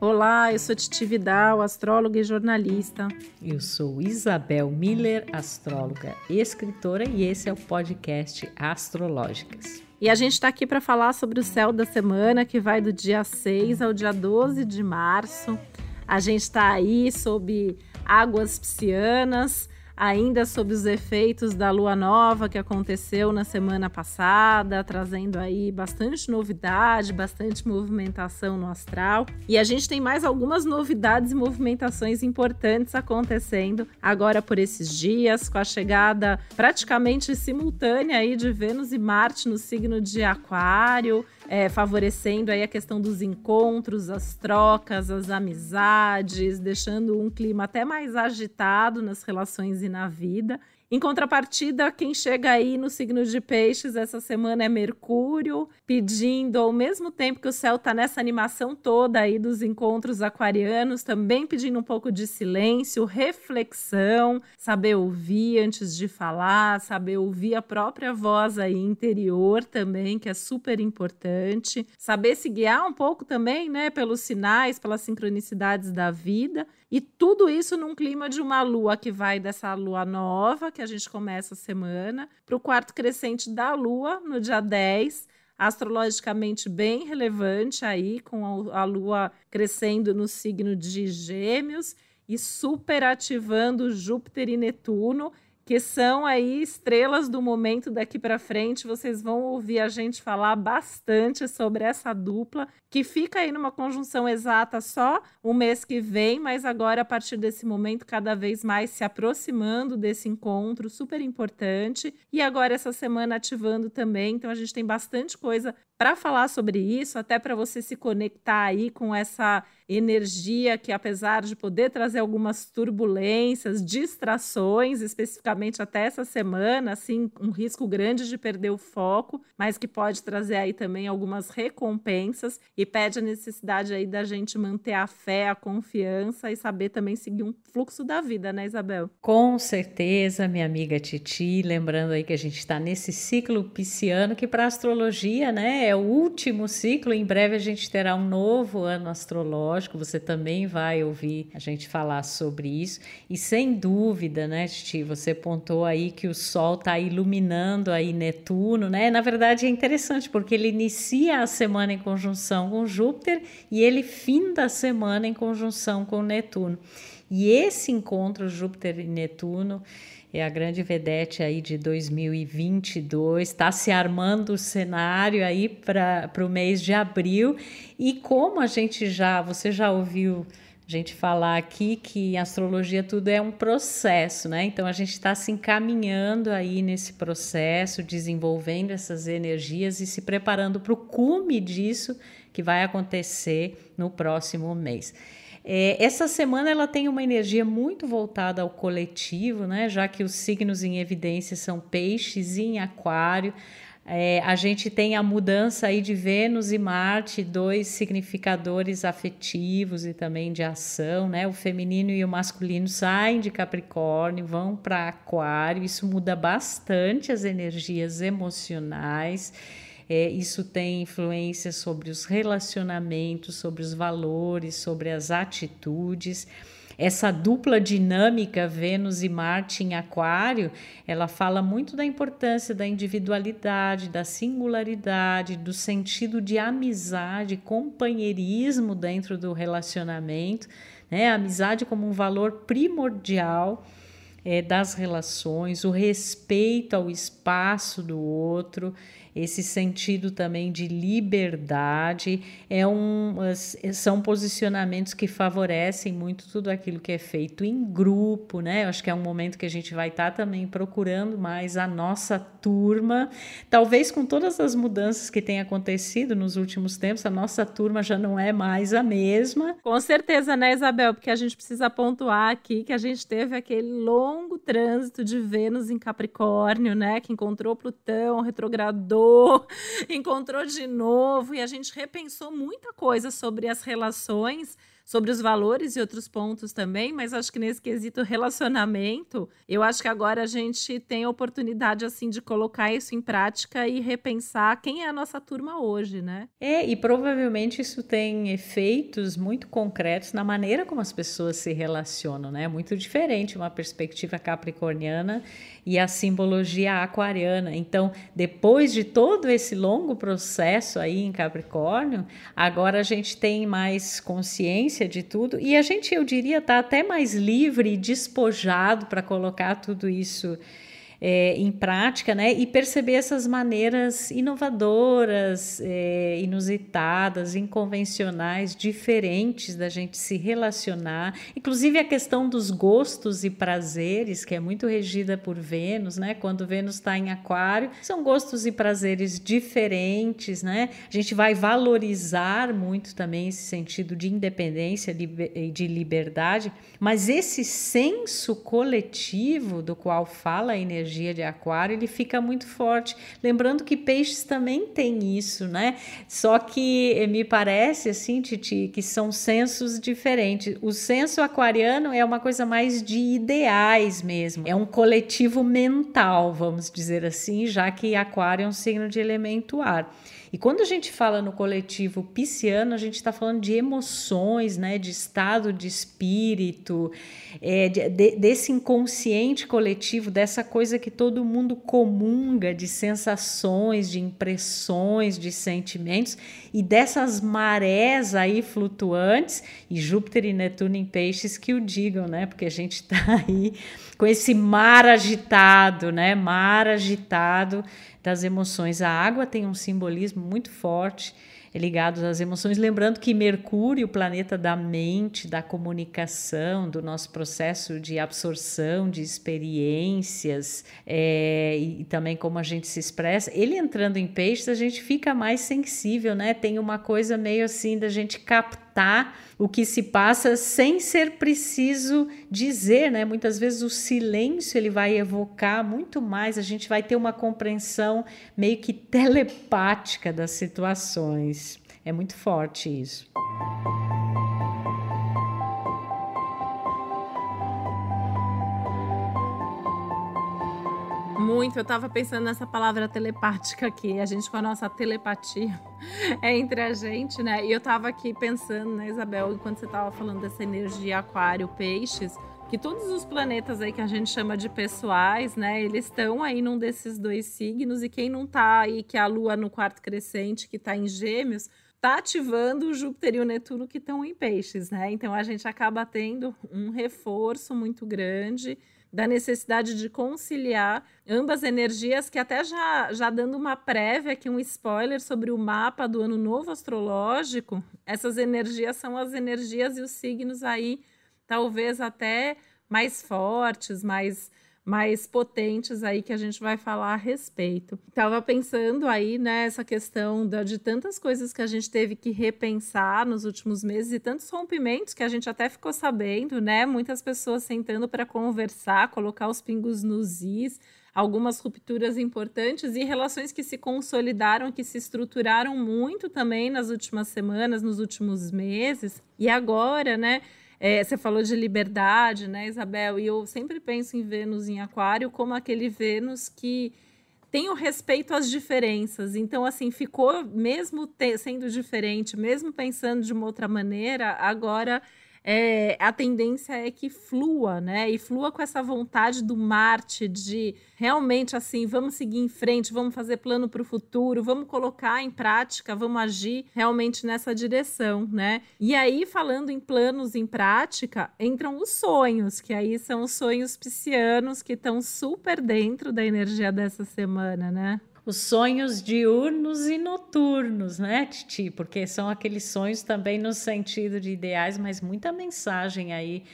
Olá, eu sou Titi Vidal, astróloga e jornalista. Eu sou Isabel Miller, astróloga e escritora, e esse é o podcast Astrológicas. E a gente está aqui para falar sobre o céu da semana, que vai do dia 6 ao dia 12 de março. A gente está aí sob águas piscianas, ainda sob os efeitos da lua nova que aconteceu na semana passada, trazendo aí bastante novidade, bastante movimentação no astral. E a gente tem mais algumas novidades e movimentações importantes acontecendo agora por esses dias, com a chegada praticamente simultânea aí de Vênus e Marte no signo de Aquário é, favorecendo aí a questão dos encontros, as trocas, as amizades, deixando um clima até mais agitado nas relações e na vida. Em contrapartida, quem chega aí no signo de Peixes essa semana é Mercúrio, pedindo, ao mesmo tempo que o céu está nessa animação toda aí dos encontros aquarianos, também pedindo um pouco de silêncio, reflexão, saber ouvir antes de falar, saber ouvir a própria voz aí interior também, que é super importante, saber se guiar um pouco também, né, pelos sinais, pelas sincronicidades da vida. E tudo isso num clima de uma lua que vai dessa lua nova, que a gente começa a semana, para o quarto crescente da lua, no dia 10, astrologicamente bem relevante aí, com a, lua crescendo no signo de Gêmeos e superativando Júpiter e Netuno que são aí estrelas do momento daqui para frente. Vocês vão ouvir a gente falar bastante sobre essa dupla, que fica aí numa conjunção exata só o mês que vem, mas agora, a partir desse momento, cada vez mais se aproximando desse encontro super importante. E agora, essa semana, ativando também. Então, a gente tem bastante coisa para falar sobre isso, até para você se conectar aí com essa energia que, apesar de poder trazer algumas turbulências, distrações, especificamente até essa semana, assim, um risco grande de perder o foco, mas que pode trazer aí também algumas recompensas e pede a necessidade aí da gente manter a fé, a confiança e saber também seguir um fluxo da vida, né, Isabel? Com certeza, minha amiga Titi, lembrando aí que a gente está nesse ciclo pisciano que para astrologia, né, é o último ciclo. Em breve a gente terá um novo ano astrológico. Você também vai ouvir a gente falar sobre isso. E sem dúvida, né, Titi, você pontou aí que o Sol está iluminando aí Netuno, né? Na verdade é interessante porque ele inicia a semana em conjunção com Júpiter e ele finda a semana em conjunção com Netuno. E esse encontro Júpiter e Netuno é a grande vedete aí de 2022, está se armando o cenário aí para o mês de abril. E como a gente já, você já ouviu gente falar aqui que astrologia tudo é um processo, né? Então a gente está se encaminhando aí nesse processo, desenvolvendo essas energias e se preparando para o cume disso que vai acontecer no próximo mês. É, essa semana ela tem uma energia muito voltada ao coletivo, né? Já que os signos em evidência são peixes e em aquário. É, a gente tem a mudança aí de Vênus e Marte, dois significadores afetivos e também de ação, né? O feminino e o masculino saem de Capricórnio, vão para Aquário. Isso muda bastante as energias emocionais. É, isso tem influência sobre os relacionamentos, sobre os valores, sobre as atitudes. Essa dupla dinâmica Vênus e Marte em Aquário, ela fala muito da importância da individualidade, da singularidade, do sentido de amizade, companheirismo dentro do relacionamento, né? A amizade como um valor primordial é, das relações, o respeito ao espaço do outro, esse sentido também de liberdade, é um, são posicionamentos que favorecem muito tudo aquilo que é feito em grupo, né? Eu acho que é um momento que a gente vai estar tá também procurando mais a nossa turma, talvez com todas as mudanças que têm acontecido nos últimos tempos, a nossa turma já não é mais a mesma. Com certeza, né, Isabel? Porque a gente precisa pontuar aqui que a gente teve aquele longo trânsito de Vênus em Capricórnio, né? Que encontrou Plutão, retrogradou encontrou de novo e a gente repensou muita coisa sobre as relações sobre os valores e outros pontos também, mas acho que nesse quesito relacionamento, eu acho que agora a gente tem a oportunidade assim de colocar isso em prática e repensar quem é a nossa turma hoje, né? É, e provavelmente isso tem efeitos muito concretos na maneira como as pessoas se relacionam, né? Muito diferente uma perspectiva capricorniana e a simbologia aquariana. Então, depois de todo esse longo processo aí em Capricórnio, agora a gente tem mais consciência de tudo. E a gente, eu diria, está até mais livre e despojado para colocar tudo isso é, em prática, né? E perceber essas maneiras inovadoras, é, inusitadas, inconvencionais, diferentes da gente se relacionar. Inclusive a questão dos gostos e prazeres, que é muito regida por Vênus, né? Quando Vênus está em Aquário, são gostos e prazeres diferentes, né? A gente vai valorizar muito também esse sentido de independência e de liberdade, mas esse senso coletivo do qual fala a energia energia de aquário, ele fica muito forte. Lembrando que peixes também tem isso, né? Só que me parece assim, Titi, que são sensos diferentes. O senso aquariano é uma coisa mais de ideais mesmo. É um coletivo mental, vamos dizer assim, já que aquário é um signo de elemento ar. E quando a gente fala no coletivo pisciano, a gente está falando de emoções, né, de estado de espírito, é, de, de, desse inconsciente coletivo, dessa coisa que todo mundo comunga de sensações, de impressões, de sentimentos e dessas marés aí flutuantes, e Júpiter e Netuno em peixes que o digam, né? Porque a gente está aí com esse mar agitado, né? Mar agitado das emoções. A água tem um simbolismo muito forte ligado às emoções, lembrando que Mercúrio, o planeta da mente, da comunicação, do nosso processo de absorção de experiências é, e, e também como a gente se expressa, ele entrando em peixes, a gente fica mais sensível, né? Tem uma coisa meio assim da gente captar o que se passa sem ser preciso dizer, né? Muitas vezes o silêncio ele vai evocar muito mais, a gente vai ter uma compreensão meio que telepática das situações. É muito forte isso. Muito, eu estava pensando nessa palavra telepática aqui, a gente com a nossa telepatia é entre a gente, né? E eu estava aqui pensando, né, Isabel, enquanto você estava falando dessa energia aquário, peixes, que todos os planetas aí que a gente chama de pessoais, né, eles estão aí num desses dois signos e quem não tá aí, que é a Lua no quarto crescente, que está em Gêmeos, tá ativando o Júpiter e o Netuno que estão em peixes, né? Então a gente acaba tendo um reforço muito grande da necessidade de conciliar ambas energias, que até já, já dando uma prévia aqui, um spoiler sobre o mapa do ano novo astrológico, essas energias são as energias e os signos aí, talvez até mais fortes, mais mais potentes aí que a gente vai falar a respeito. Tava pensando aí nessa questão da, de tantas coisas que a gente teve que repensar nos últimos meses e tantos rompimentos que a gente até ficou sabendo, né? Muitas pessoas sentando para conversar, colocar os pingos nos is, algumas rupturas importantes e relações que se consolidaram, que se estruturaram muito também nas últimas semanas, nos últimos meses. E agora, né? É, você falou de liberdade, né, Isabel? E eu sempre penso em Vênus em Aquário como aquele Vênus que tem o respeito às diferenças. Então, assim, ficou, mesmo te, sendo diferente, mesmo pensando de uma outra maneira, agora é, a tendência é que flua, né? E flua com essa vontade do Marte de realmente assim, vamos seguir em frente, vamos fazer plano para o futuro, vamos colocar em prática, vamos agir realmente nessa direção, né? E aí, falando em planos em prática, entram os sonhos, que aí são os sonhos piscianos que estão super dentro da energia dessa semana, né? Os sonhos diurnos e noturnos, né, Titi? Porque são aqueles sonhos também no sentido de ideais, mas muita mensagem aí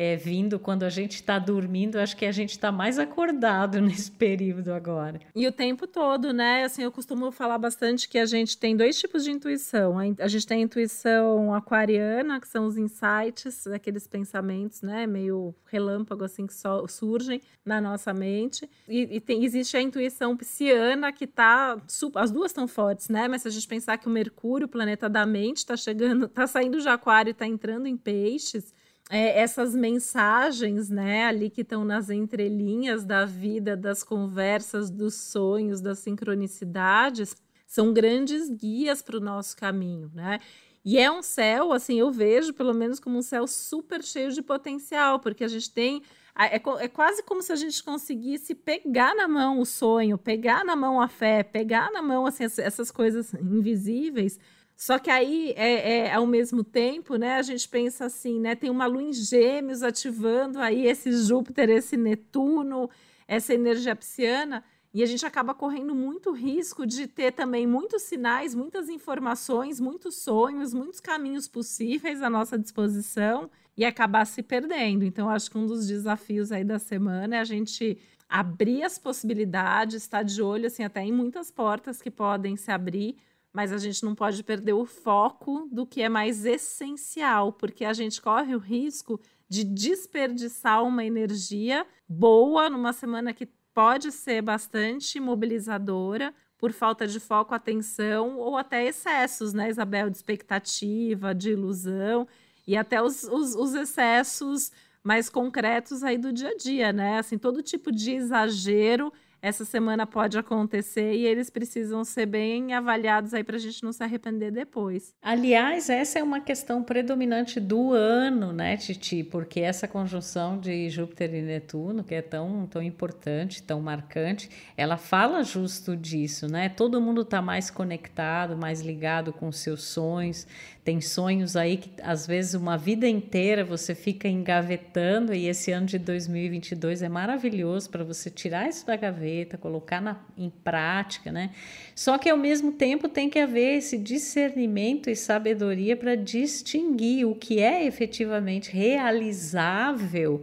é, vindo quando a gente está dormindo, acho que a gente está mais acordado nesse período agora. E o tempo todo, né? Assim, eu costumo falar bastante que a gente tem dois tipos de intuição. A gente tem a intuição aquariana, que são os insights, aqueles pensamentos, né? Meio relâmpago, assim, que só surgem na nossa mente. E, e tem, existe a intuição pisciana, que tá. As duas estão fortes, né? Mas se a gente pensar que o Mercúrio, o planeta da mente, está chegando, está saindo de aquário e está entrando em peixes é, essas mensagens, né, ali que estão nas entrelinhas da vida, das conversas, dos sonhos, das sincronicidades, são grandes guias para o nosso caminho, né? E é um céu, assim, eu vejo pelo menos como um céu super cheio de potencial, porque a gente tem. É, é quase como se a gente conseguisse pegar na mão o sonho, pegar na mão a fé, pegar na mão assim, essas coisas invisíveis só que aí, é, é, ao mesmo tempo, né, a gente pensa assim, né, tem uma lua em gêmeos ativando aí esse Júpiter, esse Netuno, essa energia pisciana, e a gente acaba correndo muito risco de ter também muitos sinais, muitas informações, muitos sonhos, muitos caminhos possíveis à nossa disposição e acabar se perdendo. Então, acho que um dos desafios aí da semana é a gente abrir as possibilidades, estar de olho assim até em muitas portas que podem se abrir mas a gente não pode perder o foco do que é mais essencial, porque a gente corre o risco de desperdiçar uma energia boa numa semana que pode ser bastante mobilizadora por falta de foco, atenção ou até excessos, né, Isabel? De expectativa, de ilusão e até os, os, os excessos mais concretos aí do dia a dia, né? Assim, todo tipo de exagero essa semana pode acontecer e eles precisam ser bem avaliados aí para a gente não se arrepender depois. Aliás, essa é uma questão predominante do ano, né, Titi? Porque essa conjunção de Júpiter e Netuno, que é tão, tão importante, tão marcante, ela fala justo disso, né? Todo mundo está mais conectado, mais ligado com seus sonhos, tem sonhos aí que às vezes uma vida inteira você fica engavetando e esse ano de 2022 é maravilhoso para você tirar isso da gaveta, colocar na, em prática, né? Só que ao mesmo tempo tem que haver esse discernimento e sabedoria para distinguir o que é efetivamente realizável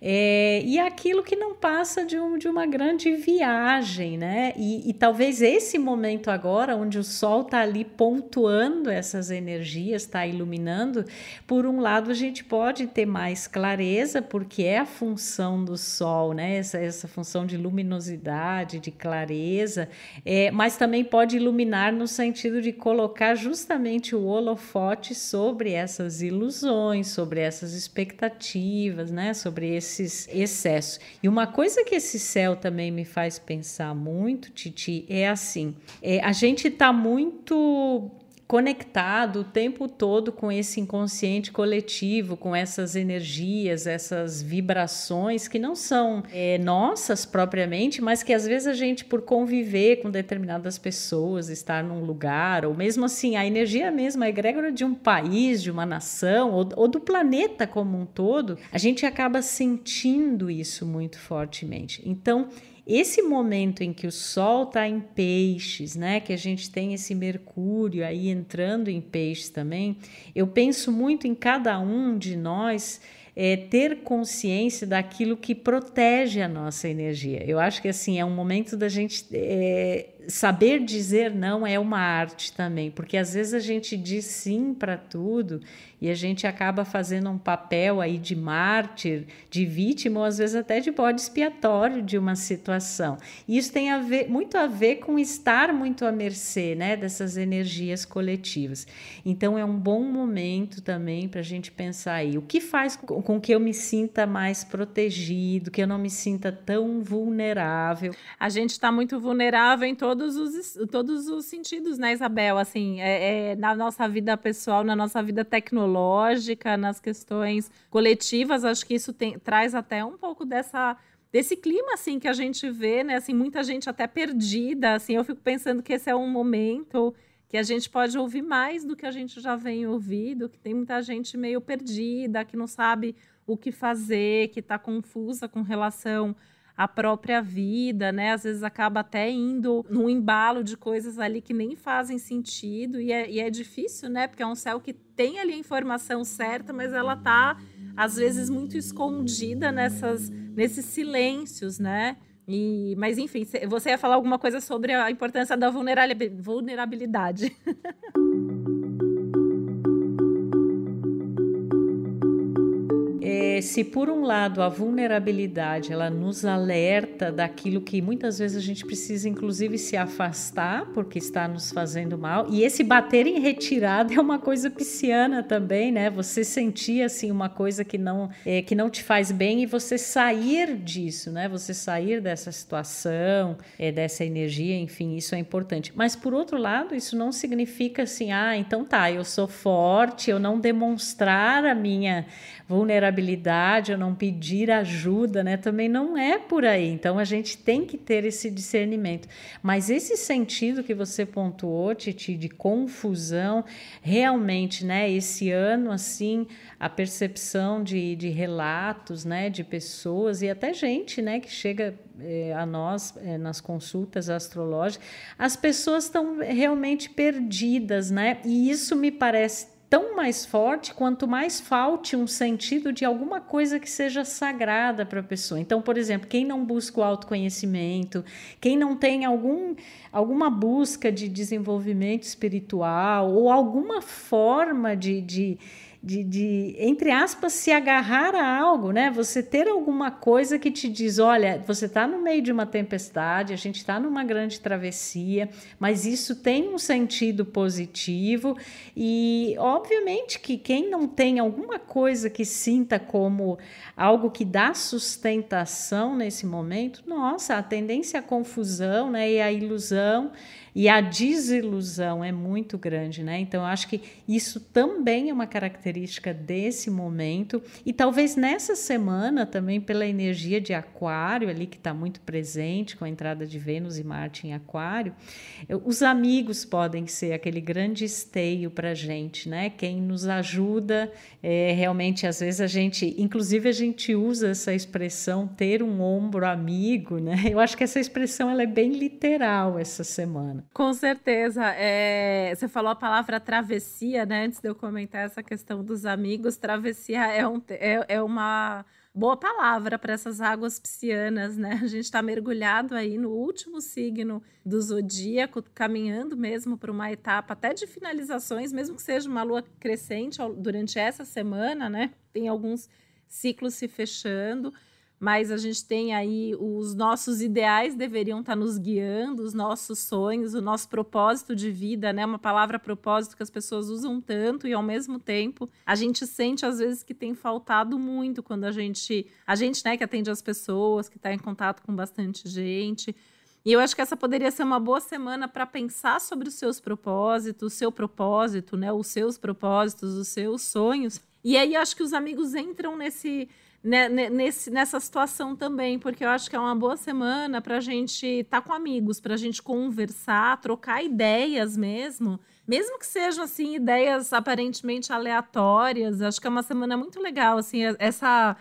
é, e aquilo que não passa de, um, de uma grande viagem, né? E, e talvez esse momento agora, onde o Sol está ali pontuando essas energias, está iluminando, por um lado a gente pode ter mais clareza, porque é a função do Sol, né? Essa, essa função de luminosidade, de clareza, é, mas também pode iluminar no sentido de colocar justamente o holofote sobre essas ilusões, sobre essas expectativas, né? Sobre esse esses excessos. E uma coisa que esse céu também me faz pensar muito, Titi, é assim: é, a gente está muito conectado o tempo todo com esse inconsciente coletivo, com essas energias, essas vibrações que não são é, nossas propriamente, mas que às vezes a gente, por conviver com determinadas pessoas, estar num lugar, ou mesmo assim, a energia mesmo, a egrégora de um país, de uma nação, ou, ou do planeta como um todo, a gente acaba sentindo isso muito fortemente. Então, esse momento em que o Sol está em peixes, né, que a gente tem esse Mercúrio aí entrando em peixes também, eu penso muito em cada um de nós é, ter consciência daquilo que protege a nossa energia. Eu acho que assim é um momento da gente é, saber dizer não é uma arte também, porque às vezes a gente diz sim para tudo e a gente acaba fazendo um papel aí de mártir, de vítima, ou às vezes até de bode expiatório de uma situação. E isso tem a ver, muito a ver com estar muito à mercê né, dessas energias coletivas. Então é um bom momento também para a gente pensar aí o que faz com, com que eu me sinta mais protegido, que eu não me sinta tão vulnerável. A gente está muito vulnerável em todo todos os, todos os sentidos, né, Isabel? Assim, é, é, na nossa vida pessoal, na nossa vida tecnológica, nas questões coletivas, acho que isso tem, traz até um pouco dessa desse clima assim que a gente vê, né? Assim, muita gente até perdida, assim, eu fico pensando que esse é um momento que a gente pode ouvir mais do que a gente já vem ouvindo, que tem muita gente meio perdida, que não sabe o que fazer, que está confusa com relação a própria vida, né? Às vezes acaba até indo num embalo de coisas ali que nem fazem sentido e é, e é difícil, né? Porque é um céu que tem ali a informação certa, mas ela tá às vezes muito escondida nessas, nesses silêncios, né? E, mas enfim, você ia falar alguma coisa sobre a importância da vulnerabilidade. se por um lado a vulnerabilidade ela nos alerta daquilo que muitas vezes a gente precisa inclusive se afastar porque está nos fazendo mal e esse bater em retirada é uma coisa pisciana também, né? Você sentir assim uma coisa que não é, que não te faz bem e você sair disso, né? Você sair dessa situação, é, dessa energia, enfim, isso é importante. Mas por outro lado, isso não significa assim, ah, então tá, eu sou forte, eu não demonstrar a minha vulnerabilidade ou não pedir ajuda, né? Também não é por aí. Então a gente tem que ter esse discernimento. Mas esse sentido que você pontuou, Titi, de confusão, realmente, né? Esse ano, assim, a percepção de, de relatos, né? De pessoas e até gente, né? Que chega é, a nós é, nas consultas astrológicas, as pessoas estão realmente perdidas, né? E isso me parece tão mais forte quanto mais falte um sentido de alguma coisa que seja sagrada para a pessoa. Então, por exemplo, quem não busca o autoconhecimento, quem não tem algum, alguma busca de desenvolvimento espiritual ou alguma forma de, de de, de, entre aspas, se agarrar a algo, né? Você ter alguma coisa que te diz: olha, você está no meio de uma tempestade, a gente está numa grande travessia, mas isso tem um sentido positivo. E, obviamente, que quem não tem alguma coisa que sinta como algo que dá sustentação nesse momento, nossa, a tendência à confusão né, e à ilusão e a desilusão é muito grande, né? Então, eu acho que isso também é uma característica desse momento. E talvez nessa semana, também pela energia de Aquário, ali que está muito presente com a entrada de Vênus e Marte em Aquário, os amigos podem ser aquele grande esteio para gente, né? Quem nos ajuda, é, realmente, às vezes a gente, inclusive a gente usa essa expressão ter um ombro amigo, né? Eu acho que essa expressão ela é bem literal essa semana. Com certeza. É, você falou a palavra travessia, né? Antes de eu comentar essa questão dos amigos, travessia é, um, é, é uma boa palavra para essas águas piscianas, né? A gente está mergulhado aí no último signo do zodíaco, caminhando mesmo para uma etapa até de finalizações, mesmo que seja uma lua crescente durante essa semana, né? Tem alguns ciclos se fechando mas a gente tem aí os nossos ideais deveriam estar nos guiando, os nossos sonhos, o nosso propósito de vida, né? Uma palavra propósito que as pessoas usam tanto e ao mesmo tempo a gente sente às vezes que tem faltado muito quando a gente, a gente, né, que atende as pessoas, que está em contato com bastante gente. E eu acho que essa poderia ser uma boa semana para pensar sobre os seus propósitos, o seu propósito, né? Os seus propósitos, os seus sonhos. E aí acho que os amigos entram nesse né, nesse, nessa situação também, porque eu acho que é uma boa semana para a gente estar tá com amigos, para a gente conversar, trocar ideias mesmo, mesmo que sejam assim ideias aparentemente aleatórias. Acho que é uma semana muito legal, assim, essa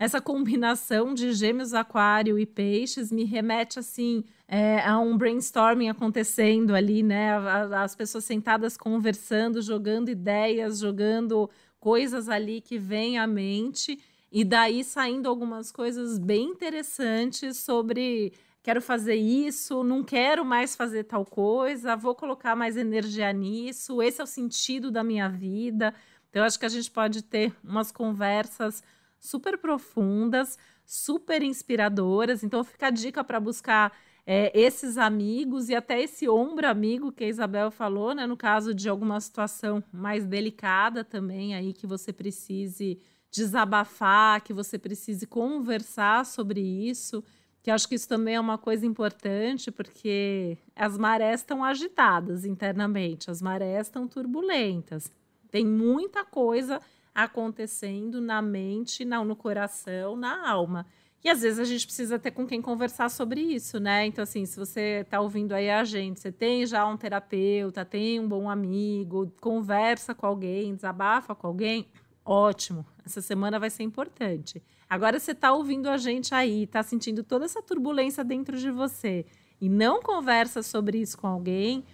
essa combinação de Gêmeos, Aquário e Peixes me remete assim é, a um brainstorming acontecendo ali, né? As pessoas sentadas conversando, jogando ideias, jogando coisas ali que vêm à mente e daí saindo algumas coisas bem interessantes sobre quero fazer isso, não quero mais fazer tal coisa, vou colocar mais energia nisso, esse é o sentido da minha vida. Então, acho que a gente pode ter umas conversas super profundas, super inspiradoras. Então, fica a dica para buscar é, esses amigos e até esse ombro amigo que a Isabel falou, né? No caso de alguma situação mais delicada também aí que você precise desabafar, que você precise conversar sobre isso, que acho que isso também é uma coisa importante, porque as marés estão agitadas internamente, as marés estão turbulentas. Tem muita coisa acontecendo na mente, não, no coração, na alma. E às vezes a gente precisa ter com quem conversar sobre isso, né? Então, assim, se você está ouvindo aí a gente, você tem já um terapeuta, tem um bom amigo, conversa com alguém, desabafa com alguém, ótimo. Essa semana vai ser importante. Agora você está ouvindo a gente aí, está sentindo toda essa turbulência dentro de você e não conversa sobre isso com alguém,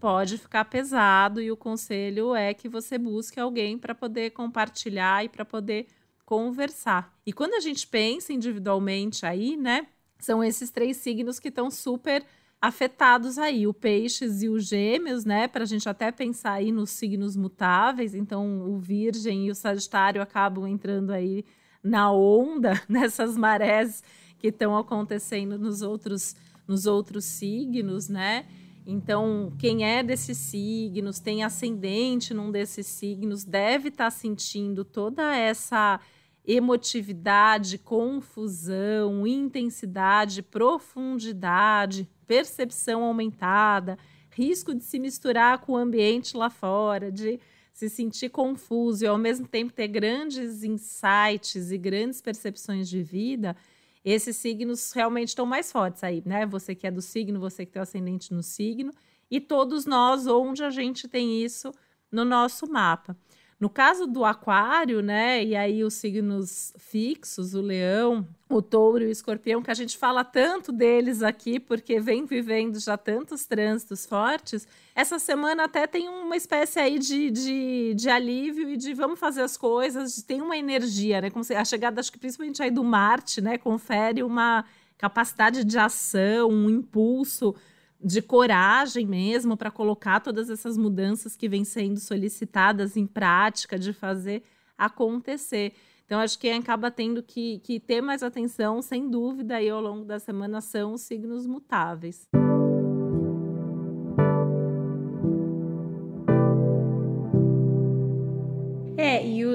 pode ficar pesado e o conselho é que você busque alguém para poder compartilhar e para poder conversar. E quando a gente pensa individualmente aí, né, são esses três signos que estão super afetados aí, o peixes e os gêmeos, né? Para a gente até pensar aí nos signos mutáveis. Então, o virgem e o sagitário acabam entrando aí na onda, nessas marés que estão acontecendo nos outros, nos outros signos, né? Então, quem é desses signos, tem ascendente num desses signos, deve estar tá sentindo toda essa emotividade, confusão, intensidade, profundidade, percepção aumentada, risco de se misturar com o ambiente lá fora, de se sentir confuso e ao mesmo tempo ter grandes insights e grandes percepções de vida, esses signos realmente estão mais fortes aí, né? Você que é do signo, você que tem o ascendente no signo, e todos nós, onde a gente tem isso no nosso mapa. No caso do aquário, né, e aí os signos fixos, o leão, o touro e o escorpião, que a gente fala tanto deles aqui, porque vem vivendo já tantos trânsitos fortes, essa semana até tem uma espécie aí de, de, de alívio e de vamos fazer as coisas, tem uma energia, né, como se, a chegada, acho que principalmente aí do Marte, né, confere uma capacidade de ação, um impulso, de coragem mesmo para colocar todas essas mudanças que vêm sendo solicitadas em prática, de fazer acontecer. Então, acho que acaba tendo que, que ter mais atenção, sem dúvida, aí ao longo da semana são os signos mutáveis.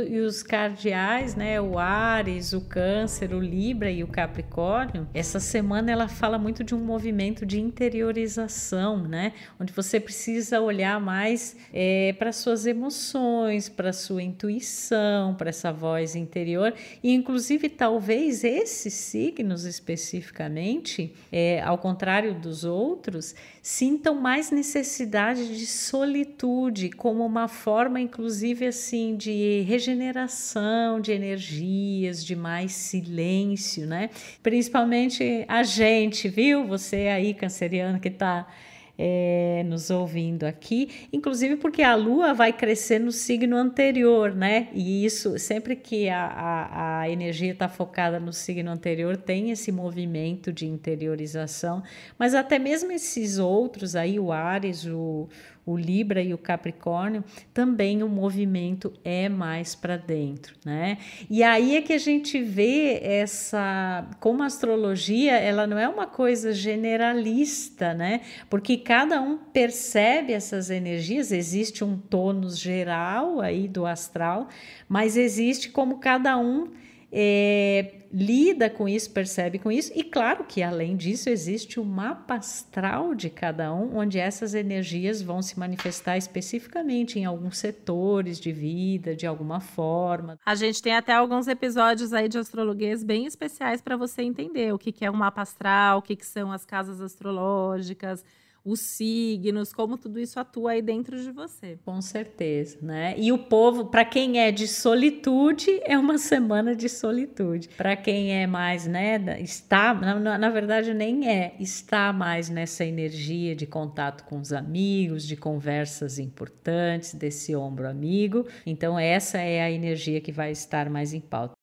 E os cardeais, né, o Ares, o Câncer, o Libra e o Capricórnio, essa semana ela fala muito de um movimento de interiorização, né, onde você precisa olhar mais é, para suas emoções, para sua intuição, para essa voz interior. E, inclusive, talvez esses signos especificamente, é, ao contrário dos outros, sintam mais necessidade de solitude como uma forma, inclusive, assim, de regeneração de energias, de mais silêncio, né? Principalmente a gente, viu? Você aí, canceriano, que está é, nos ouvindo aqui, inclusive porque a Lua vai crescer no signo anterior, né? E isso, sempre que a, a, a energia está focada no signo anterior, tem esse movimento de interiorização, mas até mesmo esses outros aí, o Ares, o, o Libra e o Capricórnio, também o movimento é mais para dentro, né? E aí é que a gente vê essa, como a astrologia, ela não é uma coisa generalista, né? Porque cada um percebe essas energias, existe um tônus geral aí do astral, mas existe como cada um é, lida com isso, percebe com isso, e claro que além disso existe o mapa astral de cada um, onde essas energias vão se manifestar especificamente em alguns setores de vida, de alguma forma. A gente tem até alguns episódios aí de astrologuês bem especiais para você entender o que, é um mapa astral, o que são as casas astrológicas os signos, como tudo isso atua aí dentro de você. Com certeza, né? E o povo, para quem é de solitude, é uma semana de solitude. Para quem é mais, né, está, na, na verdade nem é, está mais nessa energia de contato com os amigos, de conversas importantes, desse ombro amigo. Então essa é a energia que vai estar mais em pauta.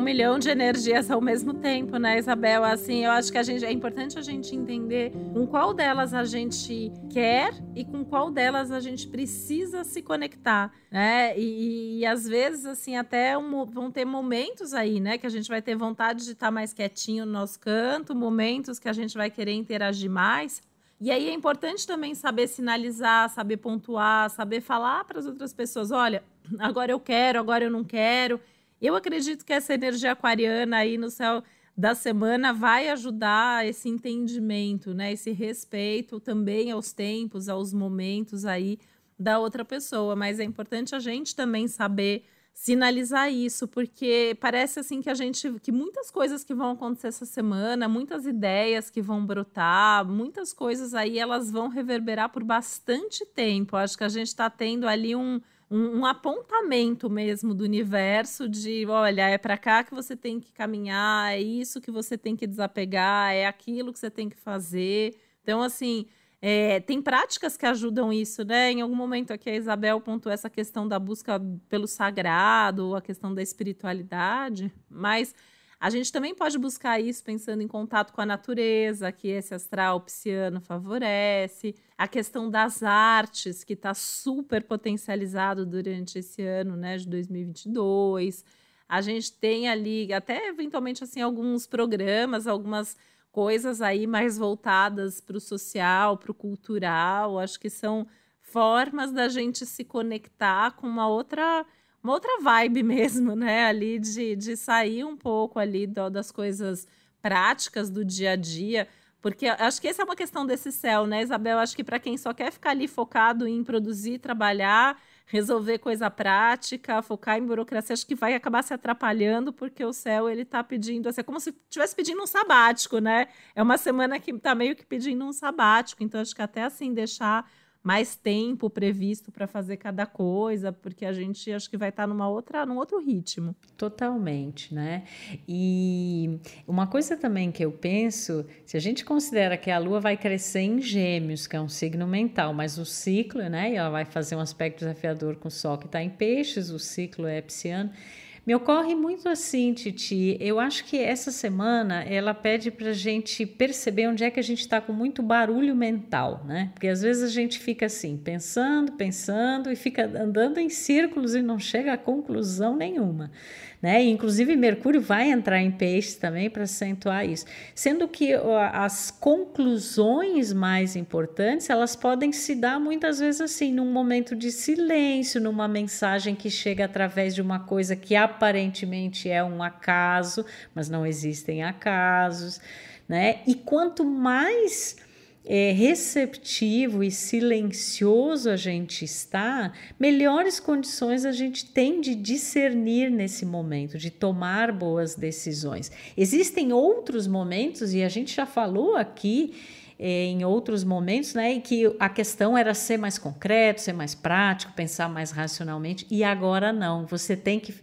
Milhão de energias ao mesmo tempo, né, Isabel? Assim, eu acho que a gente é importante a gente entender com qual delas a gente quer e com qual delas a gente precisa se conectar, né? E, e às vezes, assim, até um, vão ter momentos aí, né, que a gente vai ter vontade de estar mais quietinho no nosso canto, momentos que a gente vai querer interagir mais. E aí é importante também saber sinalizar, saber pontuar, saber falar para as outras pessoas: olha, agora eu quero, agora eu não quero. Eu acredito que essa energia aquariana aí no céu da semana vai ajudar esse entendimento, né? Esse respeito também aos tempos, aos momentos aí da outra pessoa. Mas é importante a gente também saber sinalizar isso, porque parece assim que a gente que muitas coisas que vão acontecer essa semana, muitas ideias que vão brotar, muitas coisas aí elas vão reverberar por bastante tempo. Acho que a gente está tendo ali um um, um, apontamento mesmo do universo de, olha, é para cá que você tem que caminhar, é isso que você tem que desapegar, é aquilo que você tem que fazer. Então, assim, É, tem práticas que ajudam isso, né? Em algum momento aqui a Isabel pontuou essa questão da busca pelo sagrado, a questão da espiritualidade, mas a gente também pode buscar isso pensando em contato com a natureza, que esse astral pisciano favorece, a questão das artes, que está super potencializado durante esse ano, né, de 2022. A gente tem ali até eventualmente assim alguns programas, algumas coisas aí mais voltadas para o social, para o cultural. Acho que são formas da gente se conectar com uma outra uma outra vibe mesmo, né? Ali de, de sair um pouco ali do, das coisas práticas do dia a dia. Porque acho que essa é uma questão desse céu, né, Isabel? Acho que para quem só quer ficar ali focado em produzir, trabalhar, resolver coisa prática, focar em burocracia, acho que vai acabar se atrapalhando, porque o céu ele está pedindo, assim, é como se estivesse pedindo um sabático, né? É uma semana que está meio que pedindo um sabático, então acho que até assim deixar mais tempo previsto para fazer cada coisa, porque a gente acho que vai estar tá numa outra, num outro ritmo. Totalmente, né? E uma coisa também que eu penso, se a gente considera que a Lua vai crescer em Gêmeos, que é um signo mental, mas o ciclo, né? E ela vai fazer um aspecto desafiador com o Sol que está em Peixes, o ciclo é pisciano. Me ocorre muito assim, Titi. Eu acho que essa semana ela pede para a gente perceber onde é que a gente está com muito barulho mental, né? Porque às vezes a gente fica assim, pensando, pensando e fica andando em círculos e não chega a conclusão nenhuma né? E, inclusive, Mercúrio vai entrar em peixes também para acentuar isso. Sendo que as conclusões mais importantes, elas podem se dar muitas vezes assim, num momento de silêncio, numa mensagem que chega através de uma coisa que aparentemente é um acaso, mas não existem acasos, né? E quanto mais é, receptivo e silencioso a gente está, melhores condições a gente tem de discernir nesse momento, de tomar boas decisões. Existem outros momentos, e a gente já falou aqui é, em outros momentos, né, em que a questão era ser mais concreto, ser mais prático, pensar mais racionalmente, e agora não. Você tem que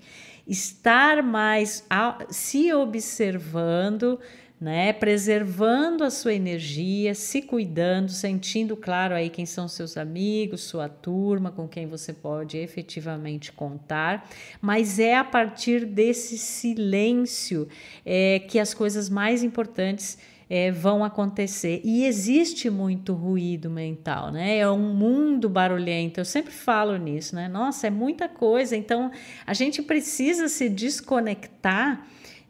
estar mais se observando né? Preservando a sua energia, se cuidando, sentindo claro aí quem são seus amigos, sua turma, com quem você pode efetivamente contar. Mas é a partir desse silêncio é, que as coisas mais importantes é, vão acontecer. E existe muito ruído mental, né? É um mundo barulhento. Eu sempre falo nisso, né? Nossa, é muita coisa. Então a gente precisa se desconectar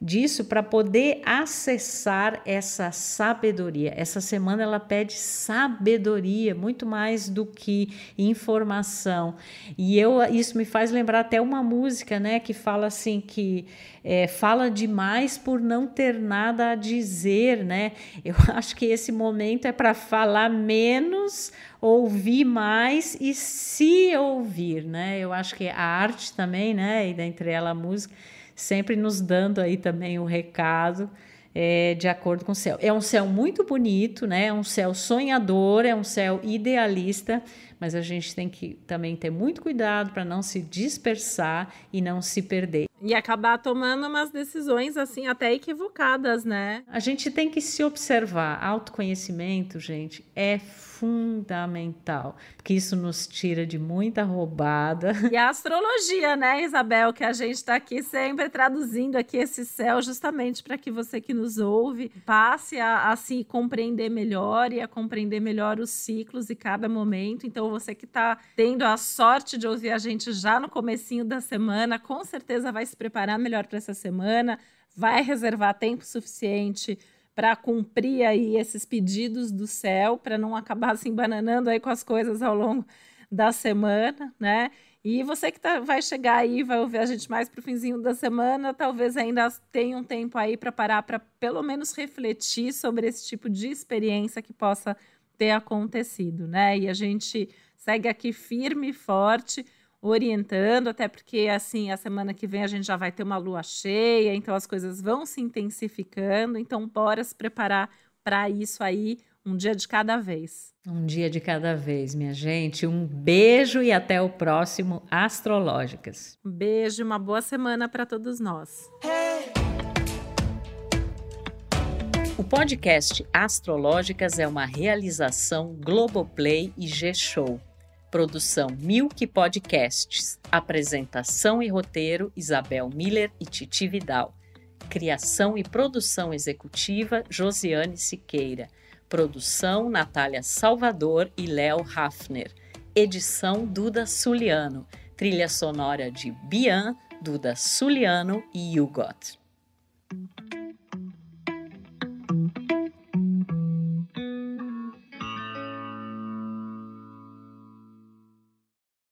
disso para poder acessar essa sabedoria. Essa semana ela pede sabedoria, muito mais do que informação. E eu isso me faz lembrar até uma música, né, que fala assim que é, fala demais por não ter nada a dizer, né? Eu acho que esse momento é para falar menos, ouvir mais e se ouvir, né? Eu acho que a arte também, né, e dentre ela a música sempre nos dando aí também o recado é, de acordo com o céu. É um céu muito bonito, né? É um céu sonhador, é um céu idealista, mas a gente tem que também ter muito cuidado para não se dispersar e não se perder. E acabar tomando umas decisões assim até equivocadas, né? A gente tem que se observar. Autoconhecimento, gente, é fundamental, porque isso nos tira de muita roubada. E a astrologia, né, Isabel, que a gente está aqui sempre traduzindo aqui esse céu justamente para que você que nos ouve passe a, a se compreender melhor e a compreender melhor os ciclos e cada momento. Então, você que está tendo a sorte de ouvir a gente já no comecinho da semana, com certeza vai se preparar melhor para essa semana, vai reservar tempo suficiente para cumprir aí esses pedidos do céu, para não acabar se embananando aí com as coisas ao longo da semana, né? E você que tá, vai chegar aí, vai ouvir a gente mais para o finzinho da semana, talvez ainda tenha um tempo aí para parar para pelo menos refletir sobre esse tipo de experiência que possa ter acontecido, né? E a gente segue aqui firme e forte orientando, até porque assim, a semana que vem a gente já vai ter uma lua cheia, então as coisas vão se intensificando, então bora se preparar para isso aí, um dia de cada vez. Um dia de cada vez, minha gente. Um beijo e até o próximo Astrológicas. Um beijo, uma boa semana para todos nós. O podcast Astrológicas é uma realização Globoplay e G-Show. Produção Milk Podcasts. Apresentação e roteiro Isabel Miller e Titi Vidal. Criação e produção executiva Josiane Siqueira. Produção Natália Salvador e Léo Hafner. Edição Duda Suliano. Trilha sonora de Bian, Duda Suliano e Hugot.